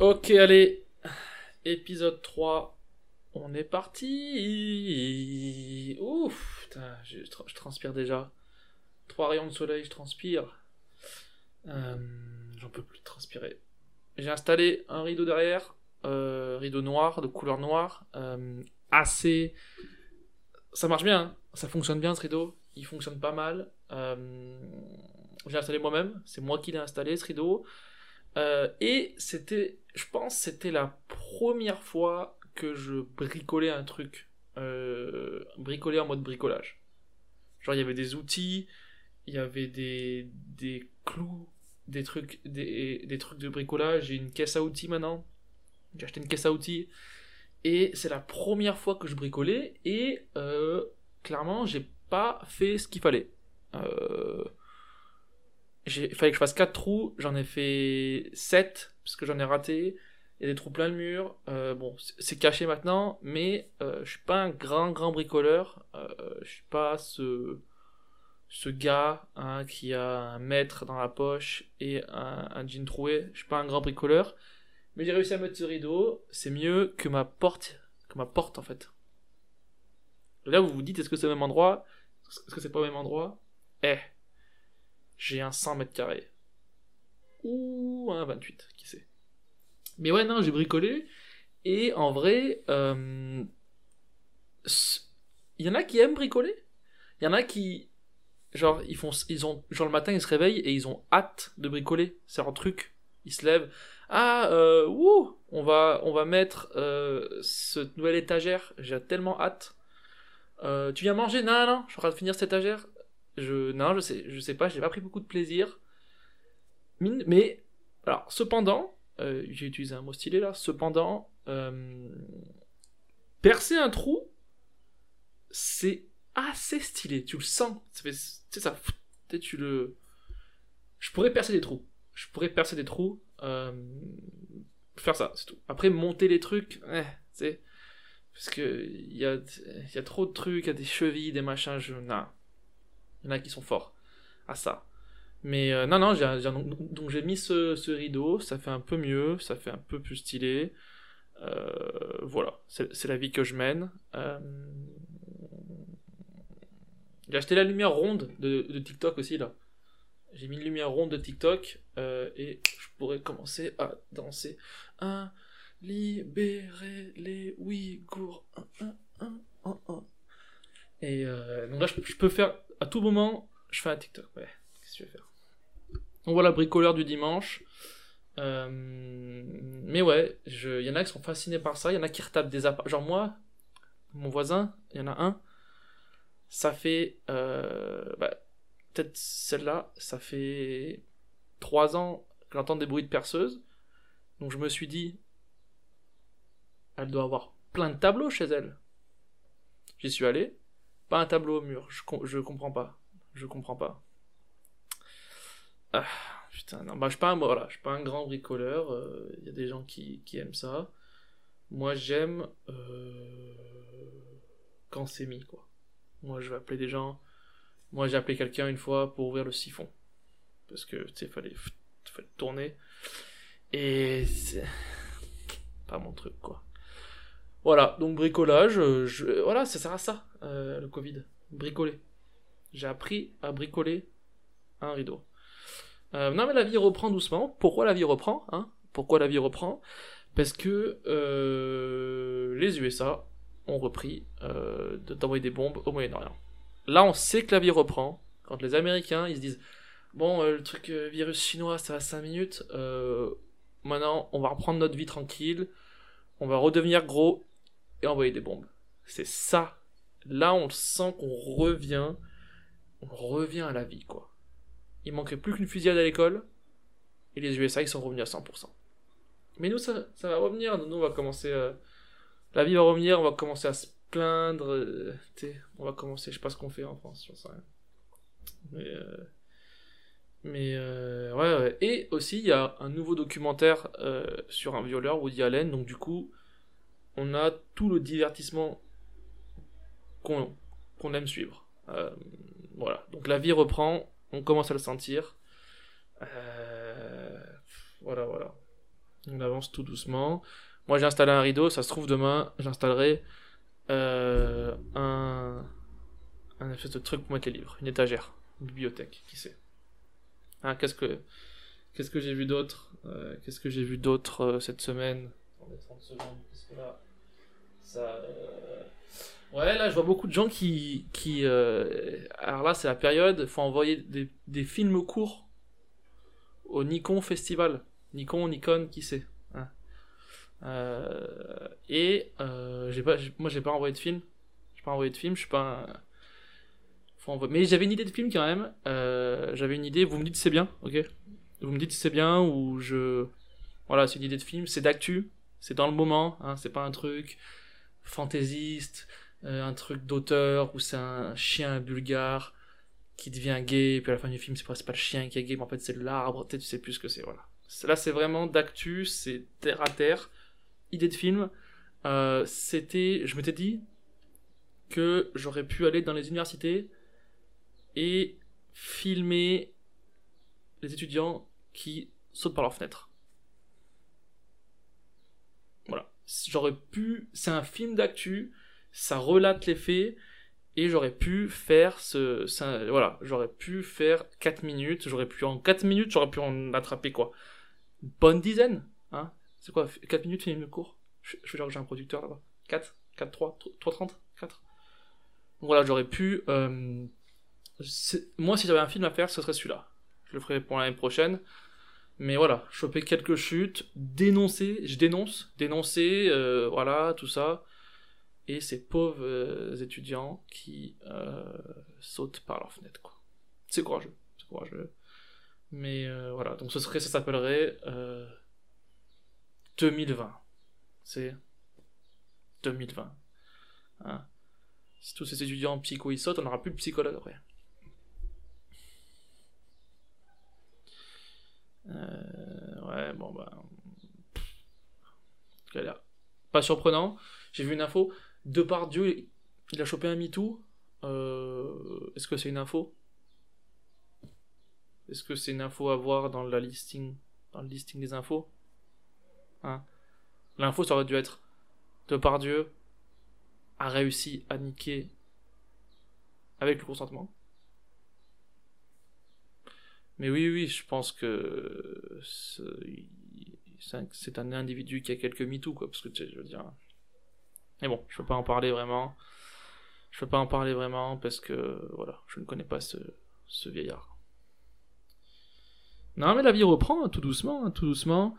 Ok, allez. Épisode 3. On est parti. Ouf, je, transpire déjà. Trois rayons de soleil, je transpire. Euh, J'en peux plus transpirer. J'ai installé un rideau derrière, euh, rideau noir, de couleur noire, euh, assez. Ça marche bien, hein. ça fonctionne bien ce rideau, il fonctionne pas mal. J'ai installé moi-même, c'est moi qui l'ai installé ce rideau. Et c'était, je pense, c'était la première fois que je bricolais un truc, euh, bricolé en mode bricolage. Genre il y avait des outils, il y avait des, des clous, des trucs, des, des trucs de bricolage. J'ai une caisse à outils maintenant. J'ai acheté une caisse à outils. Et c'est la première fois que je bricolais. Et euh, clairement, j'ai pas fait ce qu'il fallait. Euh, il fallait que je fasse 4 trous. J'en ai fait 7 parce que j'en ai raté. Il y a des trous plein le mur. Euh, bon, c'est caché maintenant. Mais euh, je suis pas un grand, grand bricoleur. Euh, je suis pas ce ce gars hein, qui a un mètre dans la poche et un, jean troué. Je suis pas un grand bricoleur, mais j'ai réussi à mettre ce rideau. C'est mieux que ma porte, que ma porte en fait. Là, vous vous dites, est-ce que c'est au même endroit? Est-ce que c'est pas au même endroit? Eh, j'ai un 100 mètres carrés. Ou un 28, qui sait. Mais ouais, non, j'ai bricolé. Et en vrai, euh, il y en a qui aiment bricoler. Il y en a qui, genre, ils font, ils ont, genre le matin, ils se réveillent et ils ont hâte de bricoler. C'est leur truc. Ils se lèvent. Ah, euh, wouh, on va, on va mettre euh, cette nouvelle étagère. J'ai tellement hâte. Euh, tu viens manger? Non, non, je suis en train de finir cette étagère. Je, non, je sais, je sais pas, j'ai pas pris beaucoup de plaisir. Mais, alors, cependant, euh, j'ai utilisé un mot stylé là. Cependant, euh, percer un trou, c'est assez stylé. Tu le sens. Ça fait, tu sais, ça, tu le. Je pourrais percer des trous. Je pourrais percer des trous. euh, faire ça, c'est tout. Après, monter les trucs, eh, tu sais. Parce que il y a, y a trop de trucs, il y a des chevilles, des machins, je. Il y en a qui sont forts à ça. Mais euh, non, non, donc, j'ai mis ce, rideau, ça fait un peu mieux, ça fait un peu plus stylé. Euh, voilà, c'est, la vie que je mène. Euh, j'ai acheté la lumière ronde de, TikTok aussi là. J'ai mis une lumière ronde de TikTok et je pourrais commencer à danser. Un, libérer les Ouïghours. Et donc là, je, je peux faire à tout moment, je fais un TikTok. Ouais, qu'est-ce que je vais faire? Donc voilà, bricoleur du dimanche. Euh, mais ouais, il y en a qui sont fascinés par ça. Il y en a qui retapent des appareils. Genre moi, mon voisin, il y en a un. Ça fait euh, bah, peut-être celle-là, ça fait trois ans que j'entends des bruits de perceuse. Donc je me suis dit, elle doit avoir plein de tableaux chez elle. J'y suis allé, pas un tableau au mur. Je, je comprends pas. Je comprends pas. Ah, putain, non, bah, je suis pas un, voilà, suis pas un grand bricoleur. Il y a des gens qui, aiment ça. Moi, j'aime euh, quand c'est mis, quoi. Moi, je vais appeler des gens. Moi, j'ai appelé quelqu'un une fois pour ouvrir le siphon. Parce que, tu sais, fallait, fallait tourner. Et c'est pas mon truc, quoi. Voilà, donc bricolage, euh, voilà, ça sert à ça, euh, le Covid. Bricoler. J'ai appris à bricoler un rideau. Euh, non, mais la vie reprend doucement. Pourquoi la vie reprend hein? Pourquoi la vie reprend? Parce que euh, les USA ont repris euh, de- d'envoyer des bombes au Moyen-Orient. Là, on sait que la vie reprend. Quand les Américains, ils se disent Bon, le truc virus chinois, ça va 5 minutes. maintenant, on va reprendre notre vie tranquille. On va redevenir gros et envoyer des bombes. C'est ça. Là, on sent qu'on revient. On revient à la vie, quoi. Il manquait plus qu'une fusillade à l'école. Et les USA, ils sont revenus à 100%. Mais nous, ça, va revenir. Nous, on va commencer. euh, La vie va revenir. On va commencer à se plaindre. euh, on va commencer. Je sais pas ce qu'on fait en France. Mais. euh, Mais ouais, ouais. Et aussi, il y a un nouveau documentaire sur un violeur, Woody Allen. Donc du coup, on a tout le divertissement qu'on aime suivre. Voilà. Donc la vie reprend, on commence à le sentir. Euh, voilà, voilà. On avance tout doucement. Moi, j'ai installé un rideau. Ça se trouve, demain, j'installerai euh, un, un espèce de truc pour mettre les livres. Une étagère. Une bibliothèque. Qui sait ah, Qu'est-ce que, qu'est-ce que j'ai vu d'autre euh, Qu'est-ce que j'ai vu d'autre cette semaine? Attendez 30 secondes. Parce là, ça. Ouais, là, je vois beaucoup de gens qui. qui euh, Alors là, c'est la période. Faut envoyer des, des films courts au Nikon Festival. Nikon, Nikon, qui sait hein. Euh, Et euh, j'ai pas, moi, j'ai pas envoyé de film. J'ai pas envoyé de film. Je suis pas. un- Faut envoyer- Mais j'avais une idée de film quand même. Euh, j'avais une idée. Vous me dites c'est bien, ok? Vous me dites c'est bien ou je. Voilà, c'est une idée de film. C'est d'actu. C'est dans le moment. Hein, c'est pas un truc fantaisiste un truc d'auteur où c'est un chien bulgare qui devient gay, et puis à la fin du film, c'est pas, pas le chien qui est gay, mais en fait c'est l'arbre, tu sais plus ce que c'est, voilà. Là, c'est vraiment d'actu, c'est terre à terre, idée de film. Euh, c'était, je m'étais dit que j'aurais pu aller dans les universités et filmer les étudiants qui sautent par leur fenêtre. Voilà. J'aurais pu, c'est un film d'actu, ça relate les faits et j'aurais pu faire ce voilà j'aurais pu faire 4 minutes j'aurais pu en 4 minutes j'aurais pu en attraper quoi. Une bonne dizaine hein. C'est quoi 4 minutes film court je, je veux dire que j'ai un producteur là-bas. 4 4 3 3 30 4 Donc voilà j'aurais pu euh, moi si j'avais un film à faire ce serait celui-là. Je le ferai pour l'année prochaine. Mais voilà choper quelques chutes dénoncer je dénonce dénoncer euh, voilà tout ça et ces pauvres euh, étudiants qui euh, sautent par leur fenêtre quoi. C'est courageux, c'est courageux. Mais euh, voilà, donc ce serait, ça s'appellerait euh, 2020. C'est 2020. Hein. Si tous ces étudiants psycho sautent, on n'aura plus de psychologue après. Ouais, bon bah. Pas surprenant. J'ai vu une info. Depardieu, il a chopé un MeToo. Euh, Est-ce que c'est une info? Est-ce que c'est une info à voir dans la listing, dans le listing des infos? Hein? L'info, ça aurait dû être Depardieu a réussi à niquer avec le consentement. Mais oui, oui, je pense que c'est un- individu qui a quelques MeToo, quoi, parce que je veux dire. Mais bon, je peux pas en parler vraiment. Je peux pas en parler vraiment parce que voilà, je ne connais pas ce, ce vieillard. Non, mais la vie reprend hein, tout doucement, hein, tout doucement.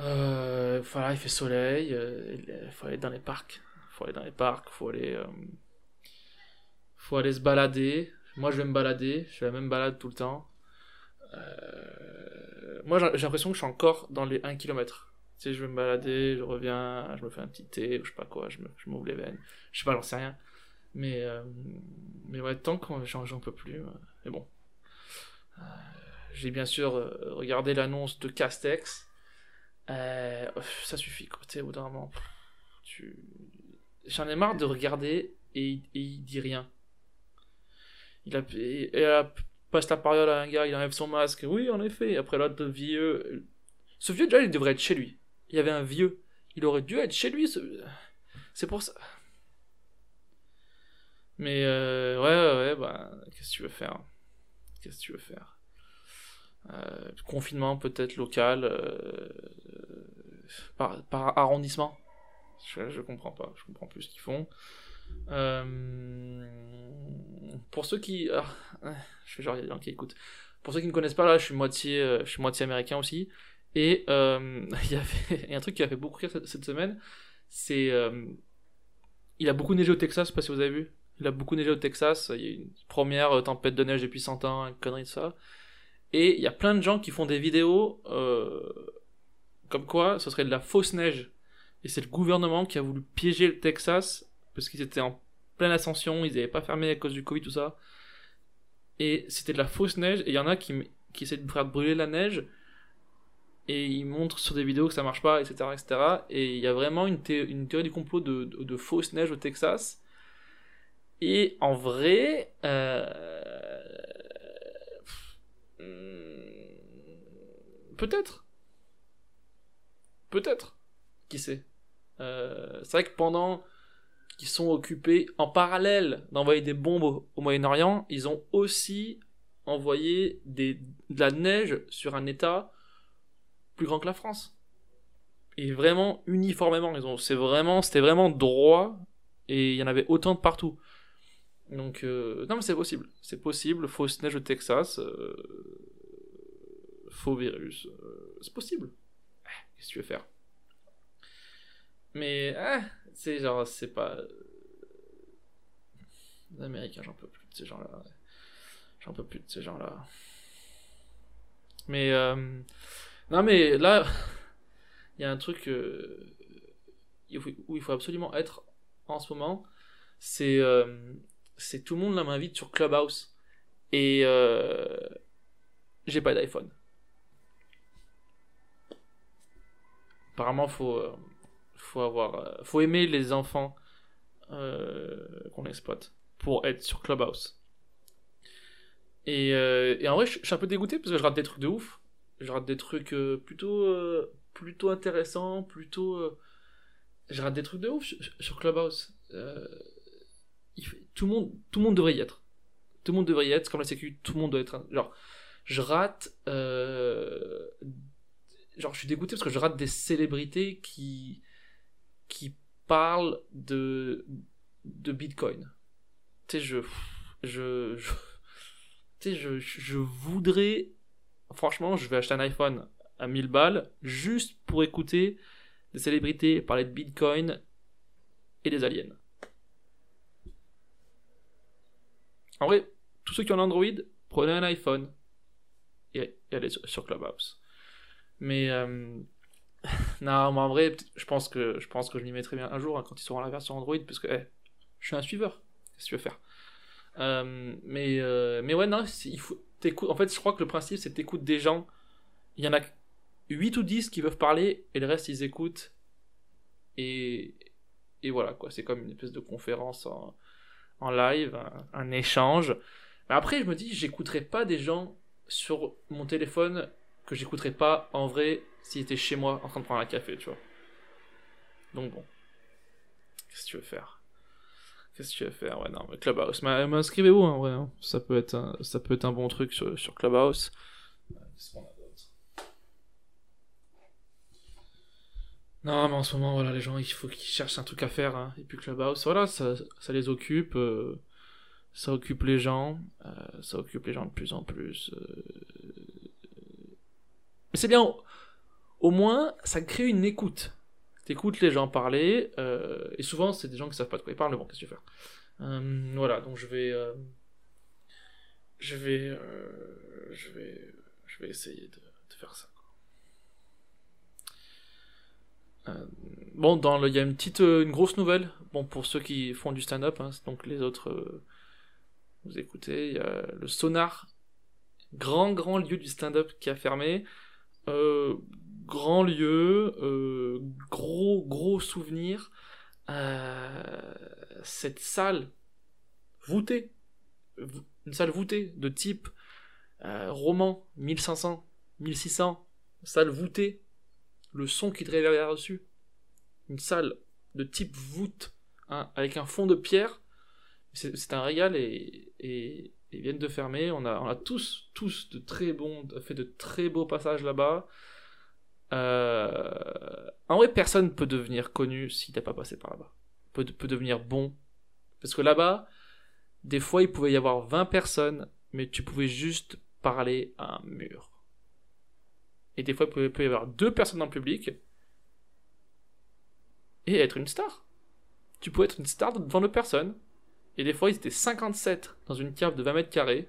Euh, voilà, il fait soleil. euh, Il faut aller dans les parcs. Faut aller dans les parcs. Faut aller. euh, faut aller se balader. Moi, je vais me balader. Je fais la même balade tout le temps. Euh, moi, j'ai l'impression que je suis encore dans les 1 km. Je vais me balader, je reviens, je me fais un petit thé, ou je sais pas quoi, je m'ouvre les veines. Je sais pas, j'en sais rien. Mais, euh, mais ouais, tant que j'en peux plus. euh, mais bon. Euh, J'ai bien sûr euh, regardé l'annonce de Castex. Ça suffit, quoi. Tu sais, moment, tu... J'en ai marre de regarder et, il- il dit rien. Il a, et là, passe la parole à un gars, il enlève son masque. Oui, en effet. Après l'autre vieux. Ce vieux, déjà, il devrait être chez lui. Il y avait un vieux. Il aurait dû être chez lui. ce- C'est pour ça. Mais euh, ouais, ouais, bah, qu'est-ce que tu veux faire? Qu'est-ce que tu veux faire? Euh, Confinement peut-être local, euh, par, arrondissement. Je, comprends pas, je comprends plus ce qu'ils font. Euh, pour ceux qui, ah, je fais genre il y a des gens qui écoutent. Pour ceux qui ne connaissent pas là, je suis moitié, je suis moitié américain aussi. Et euh, il y avait un truc qui a fait beaucoup rire cette, semaine, c'est euh, il a beaucoup neigé au Texas, je sais pas si vous avez vu. Il a beaucoup neigé au Texas. Il y a eu une première euh, tempête de neige depuis 100 ans, une connerie de ça. Et il y a plein de gens qui font des vidéos comme quoi ce serait de la fausse neige. Et c'est le gouvernement qui a voulu piéger le Texas parce qu'ils étaient en pleine ascension, ils n'avaient pas fermé à cause du Covid, tout ça. Et c'était de la fausse neige. Et il y en a qui, qui essaient de faire brûler la neige. Et ils montrent sur des vidéos que ça marche pas, etc. etc. Et il y a vraiment une, thé- une théorie du complot de, fausse neige au Texas. Et en vrai, euh, peut-être. Peut-être. Qui sait euh, C'est vrai que pendant qu'ils sont occupés, en parallèle d'envoyer des bombes au, Moyen-Orient, ils ont aussi envoyé de la neige sur un État plus grand que la France. Et vraiment uniformément. Ils ont, c'est vraiment, c'était vraiment droit et il y en avait autant de partout. Donc, euh, non, mais c'est possible. C'est possible. Fausse neige au Texas. euh, faux virus. euh, c'est possible. Ah, Qu'est-ce que tu veux faire? Mais, ah, c'est genre, c'est pas. Les Américains, j'en peux plus de ces gens-là. J'en peux plus de ces gens-là. Mais, non, mais là, il y a un truc euh, où il faut absolument être en ce moment. C'est euh, tout le monde là m'invite sur Clubhouse. Et euh, j'ai pas d'iPhone. Apparemment, faut, faut avoir, faut aimer les enfants qu'on exploite pour être sur Clubhouse. Et, et en vrai, je suis un peu dégoûté parce que je rate des trucs de ouf. Je rate des trucs euh, plutôt, euh, plutôt intéressants, plutôt. euh, je rate des trucs de ouf sur, Clubhouse. Tout, le monde, tout le monde devrait y être. Tout le monde devrait y être, comme la sécu, tout le monde doit être. Genre, je rate. genre, je suis dégoûté parce que je rate des célébrités qui. qui parlent de. de Bitcoin. Tu sais, je. Je. je tu sais, je, je voudrais. Franchement, je vais acheter un iPhone à 1000 balles juste pour écouter des célébrités parler de Bitcoin et des aliens. En vrai, tous ceux qui ont Android, prenez un iPhone et, allez sur, Clubhouse. Mais euh, non, mais en vrai, je pense que je pense que je m'y mettrai bien un jour hein, quand ils seront à la version Android, parce que je suis un suiveur. Qu'est-ce que tu veux faire? Euh, Mais euh, mais ouais, non, il faut En fait, je crois que le principe, c'est que t'écoutes des gens. Il y en a 8 ou 10 qui peuvent parler et le reste ils écoutent. Et, et voilà quoi. C'est comme une espèce de conférence en, en live un, échange. Mais après je me dis j'écouterai pas des gens sur mon téléphone que j'écouterais pas en vrai s'ils étaient chez moi en train de prendre un café tu vois. Donc bon. Qu'est-ce que tu veux faire? Qu'est-ce que tu veux faire? Ouais, non, mais Clubhouse. Mais, inscrivez-vous, hein, ouais. hein. Ça, peut être un, ça peut être un bon truc sur, Clubhouse. Non, mais en ce moment, voilà, les gens, il faut qu'ils cherchent un truc à faire. hein. Et puis Clubhouse, voilà, ça, ça les occupe. euh, ça occupe les gens. euh, ça occupe les gens de plus en plus. euh. Mais c'est bien, au moins, ça crée une écoute. T'écoutes les gens parler, euh, et souvent, c'est des gens qui savent pas de quoi ils parlent, mais bon, qu'est-ce que tu veux faire Euh, Voilà, donc je vais... euh, je vais... je vais... Je vais essayer de, faire ça. bon, dans le- il y a une petite, une grosse nouvelle. Bon, pour ceux qui font du stand-up, hein, donc les autres, vous écoutez, il y a le Sonar, grand grand lieu du stand-up qui a fermé. Grand lieu, euh, gros gros souvenir. Euh, cette salle voûtée, une salle voûtée de type euh, roman 1500, 1600, salle voûtée, le son qui te réveille dessus, une salle de type voûte, hein, avec un fond de pierre, c'est un régal et, ils viennent de fermer. On a, on tous, tous de très bons, fait de très beaux passages là-bas. Euh, en vrai, personne peut devenir connu si t'es pas passé par là-bas. Peut, devenir bon. Parce que là-bas, des fois, il pouvait y avoir 20 personnes, mais tu pouvais juste parler à un mur. Et des fois, il pouvait, y avoir deux personnes le public et être une star. Tu pouvais être une star devant deux personnes. Et des fois, ils étaient 57 dans une cave de 20 mètres carrés.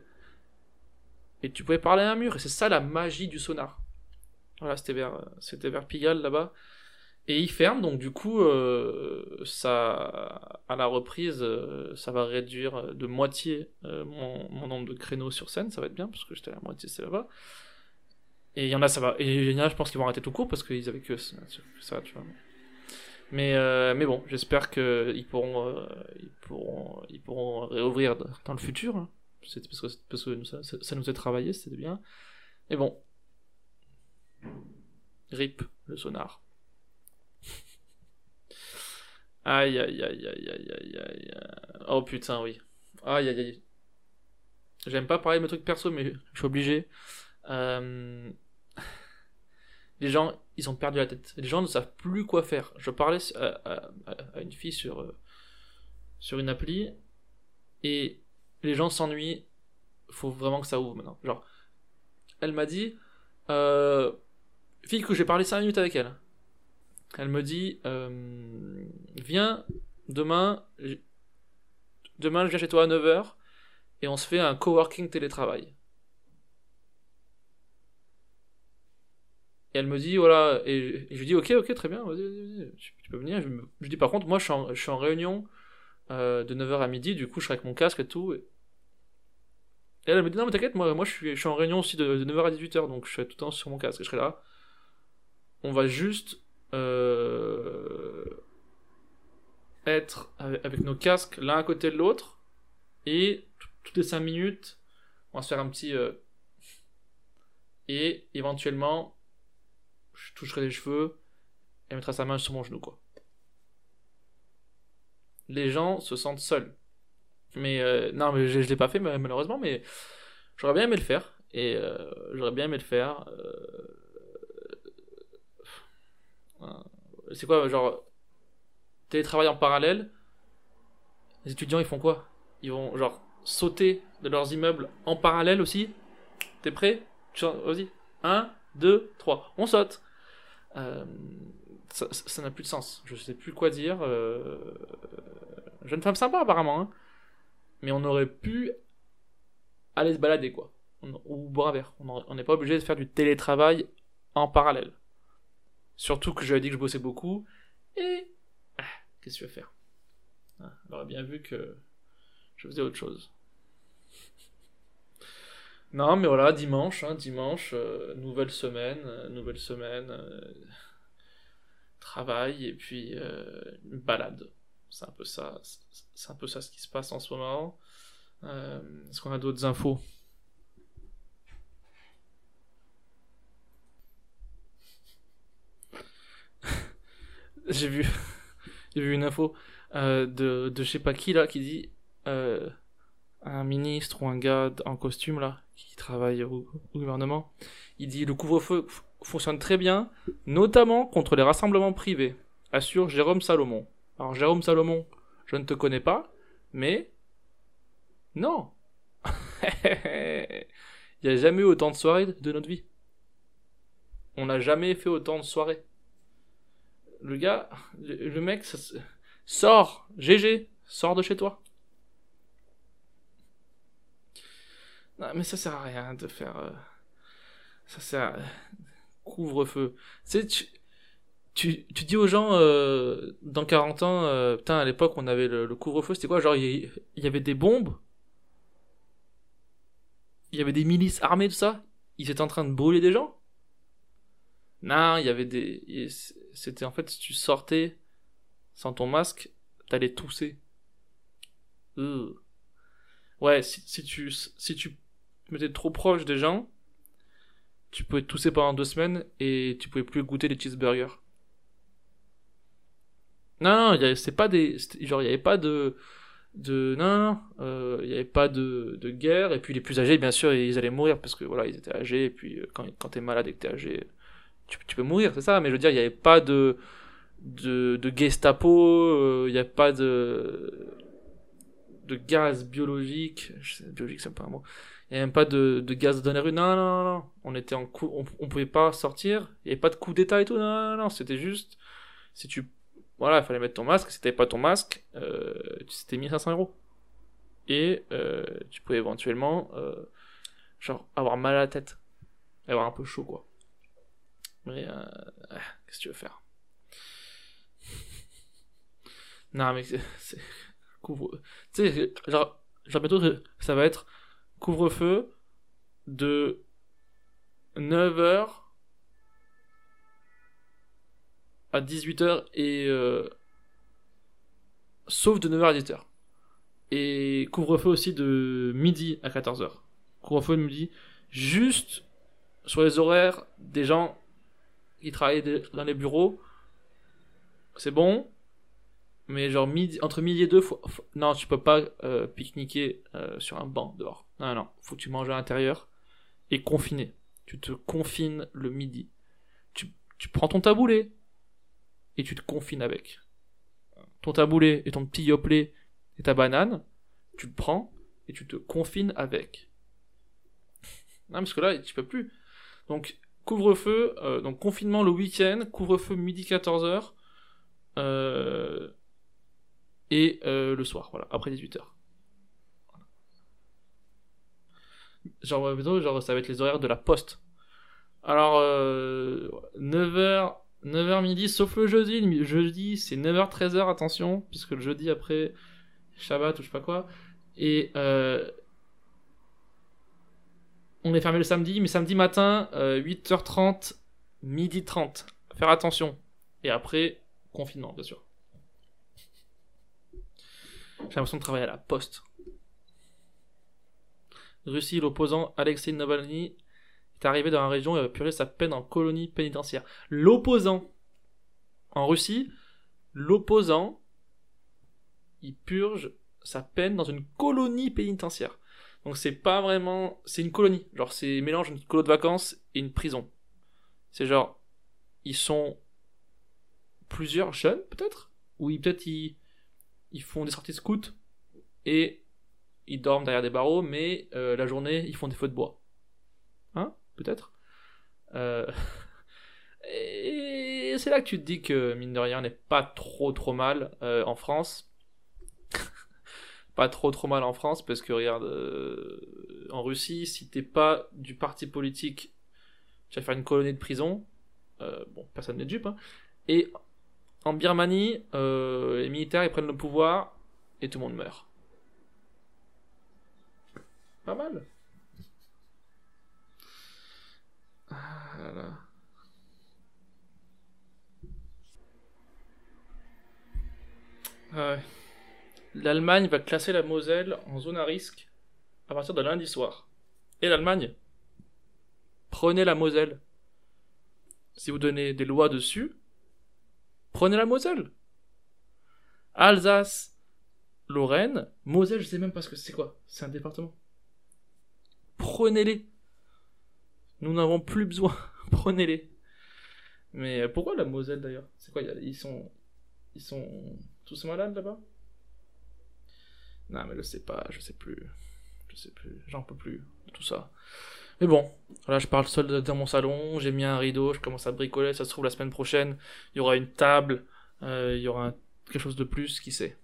Et tu pouvais parler à un mur. Et c'est ça la magie du sonar. Voilà, c'était vers, c'était vers Pigalle là-bas. Et ils ferment, donc du coup, euh, ça, à la reprise, euh, ça va réduire de moitié euh, mon, nombre de créneaux sur scène. Ça va être bien, parce que j'étais à la moitié, c'est là-bas. Et il y en a, ça va. Et il y en a, je pense qu'ils vont arrêter tout court parce qu'ils avaient que ça, tu vois. Mais, mais bon, j'espère qu'ils pourront, ils pourront, ils pourront réouvrir dans le futur. hein. C'est parce que, parce que ça, ça- nous a travaillé, c'était bien. Mais bon. RIP, le sonar. Aïe, aïe, aïe, aïe, aïe, aïe, aïe. Oh putain, oui. Aïe, aïe, aïe. J'aime pas parler de mes trucs perso, mais je suis obligé. Euh, les gens, ils ont perdu la tête. Les gens ne savent plus quoi faire. Je parlais à, une fille sur, euh, sur une appli, et les gens s'ennuient. Faut vraiment que ça ouvre maintenant. Genre, elle m'a dit, euh, fille que j'ai parlé 5 minutes avec elle. Elle me dit euh, Viens demain, demain je viens chez toi à 9h et on se fait un coworking télétravail. Et elle me dit voilà, et, je lui dis ok, ok, très bien, vas-y, tu, peux venir. Je, je, dis par contre, moi je suis en, réunion euh, de 9h à midi, du coup je serai avec mon casque et tout. Et, elle, me dit non, mais t'inquiète, moi, moi je, suis, je suis en réunion aussi de, de 9h à 18h, donc je serai tout le temps sur mon casque je serai là. On va juste euh, être avec nos casques l'un à côté de l'autre et toutes les 5 minutes on va se faire un petit euh, et éventuellement je toucherai les cheveux et mettra sa main sur mon genou les gens se sentent seuls. Mais euh, non mais je, je l'ai pas fait malheureusement mais j'aurais bien aimé le faire et j'aurais bien aimé le faire c'est quoi, genre, télétravail en parallèle Les étudiants, ils font quoi? Ils vont, genre, sauter de leurs immeubles en parallèle aussi? T'es prêt? Vas-y. 1, 2, 3. On saute. Euh, ça n'a plus de sens. Je sais plus quoi dire. Euh, jeune femme sympa, apparemment. Hein. Mais on aurait pu aller se balader, quoi. Ou boire un. On n'est pas obligé de faire du télétravail en parallèle. Surtout que j'avais dit que je bossais beaucoup. Et. Ah, qu'est-ce que tu vas faire? Ah, On aurait bien vu que je faisais autre chose. Non, mais voilà, dimanche, hein, dimanche, euh, nouvelle semaine, euh, nouvelle semaine, euh, travail et puis une balade. C'est un peu ça, c'est un peu ça ce qui se passe en ce moment. Est-ce qu'on a d'autres infos? j'ai vu, j'ai vu une info euh, de, de je sais pas qui là qui dit euh, un ministre ou un gars en costume là qui travaille au, gouvernement, il dit le couvre-feu fonctionne très bien, notamment contre les rassemblements privés, assure Jérôme Salomon. Alors Jérôme Salomon, je ne te connais pas, mais non, il n'y a jamais eu autant de soirées de notre vie. On n'a jamais fait autant de soirées le gars, le, mec, sort, GG, sort de chez toi. Non, mais ça sert à rien de faire. Euh, ça sert à. Couvre-feu. Tu tu, tu, dis aux gens, euh, dans 40 ans, euh, putain, à l'époque, on avait le, couvre-feu, c'était quoi? Genre, il y, avait des bombes, il y avait des milices armées, tout ça, ils étaient en train de brûler des gens? Non, il y avait des. C'était en fait, si tu sortais sans ton masque, t'allais tousser. Ouais, si, tu, si tu mettais trop proche des gens, tu pouvais tousser pendant deux semaines et tu pouvais plus goûter les cheeseburgers. Non, non, c'est pas des. Genre, il y avait pas de. de non, euh, il y avait pas de, de guerre. Et puis les plus âgés, bien sûr, ils allaient mourir parce que voilà, ils étaient âgés. Et puis euh, quand, quand t'es malade et que t'es âgé tu, peux mourir, c'est ça, mais je veux dire, il n'y avait pas de, Gestapo, euh, il n'y a pas de, gaz biologique, biologique c'est pas un mot, il n'y a même pas de, de gaz dans les rues, non, non, non, on était en coup, on pouvait pas sortir, il n'y avait pas de coup d'état et tout, non, non, non, c'était juste, si tu, voilà, il fallait mettre ton masque, si t'avais pas ton masque, euh, c'était 1500 euros. Et euh, tu pouvais éventuellement, euh, genre, avoir mal à la tête, avoir un peu chaud, quoi. Mais euh, ah, qu'est-ce que tu veux faire? Non, mais c'est couvre. Tu sais, genre, genre bientôt ça va être couvre-feu de 9h à 18h et euh, sauf de 9h à 18h. Et couvre-feu aussi de midi à 14h. Couvre-feu de midi juste sur les horaires des gens qui travaillent dans les bureaux, c'est bon. mais genre midi, entre midi et deux, faut, faut- non, tu peux pas euh, pique-niquer euh, sur un banc dehors. Non, non, faut que tu manges à l'intérieur et confiné. Tu te confines le midi. Tu, prends ton taboulet et tu te confines avec. Ton taboulet et ton petit yoplait et ta banane, tu le prends et tu te confines avec. Parce que là, tu peux plus. Donc, couvre-feu, euh, donc confinement le week-end, couvre-feu midi 14h, euh, et euh, le soir, voilà, après 18h. Genre, genre, ça va être les horaires de la poste. Alors, euh, 9h, 9h midi, sauf le jeudi. Le jeudi, c'est 9h, 13h, attention, puisque le jeudi après, Shabbat ou je sais pas quoi. Et on est fermé le samedi, mais samedi matin, euh, 8h30, midi 30. Faire attention. Et après, confinement, bien sûr. J'ai l'impression de travailler à la poste. Russie, l'opposant Alexei Navalny est arrivé dans la région et a purgé sa peine en colonie pénitentiaire. L'opposant en Russie, l'opposant, il purge sa peine dans une colonie pénitentiaire. Donc c'est pas vraiment, c'est une colonie. Genre c'est mélange une colo de vacances et une prison. C'est genre ils sont plusieurs jeunes peut-être, ou peut-être ils ils font des sorties scouts et ils dorment derrière des barreaux, mais euh, la journée ils font des feux de bois. Hein? Peut-être? Euh, Et c'est là que tu te dis que mine de rien n'est pas trop trop mal euh, en France. Pas trop trop mal en France parce que regarde euh, en Russie si t'es pas du parti politique tu vas faire une colonie de prison Euh, bon personne n'est dupe hein. et en Birmanie euh, les militaires ils prennent le pouvoir et tout le monde meurt pas mal ah ouais. L'Allemagne va classer la Moselle en zone à risque à partir de lundi soir. Et l'Allemagne Prenez la Moselle. Si vous donnez des lois dessus, prenez la Moselle. Alsace, Lorraine, Moselle, je sais même pas ce que c'est quoi. C'est un département. Prenez-les. Nous n'avons plus besoin. Prenez-les. Mais pourquoi la Moselle d'ailleurs? C'est quoi? Ils sont, ils sont tous malades là-bas? Non, mais je sais pas, je sais plus, je sais plus, j'en peux plus de tout ça. Mais bon, là je parle seul dans mon salon, j'ai mis un rideau, je commence à bricoler. Ça se trouve la semaine prochaine, il y aura une table, euh, il y aura quelque chose de plus, qui sait.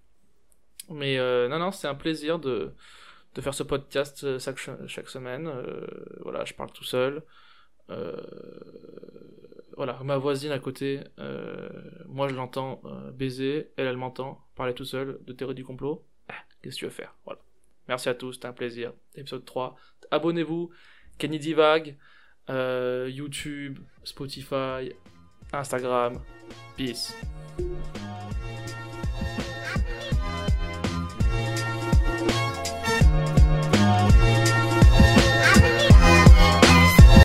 Mais euh, non, non, c'est un plaisir de de faire ce podcast euh, chaque, chaque semaine. Voilà, je parle tout seul. Voilà, ma voisine à côté, moi je l'entends baiser, elle, elle m'entend parler tout seul de théorie du complot. Qu'est-ce que tu veux faire? Voilà. Merci à tous, c'était un plaisir. Épisode 3. Abonnez-vous, Kenny Divag, euh, YouTube, Spotify, Instagram. Peace.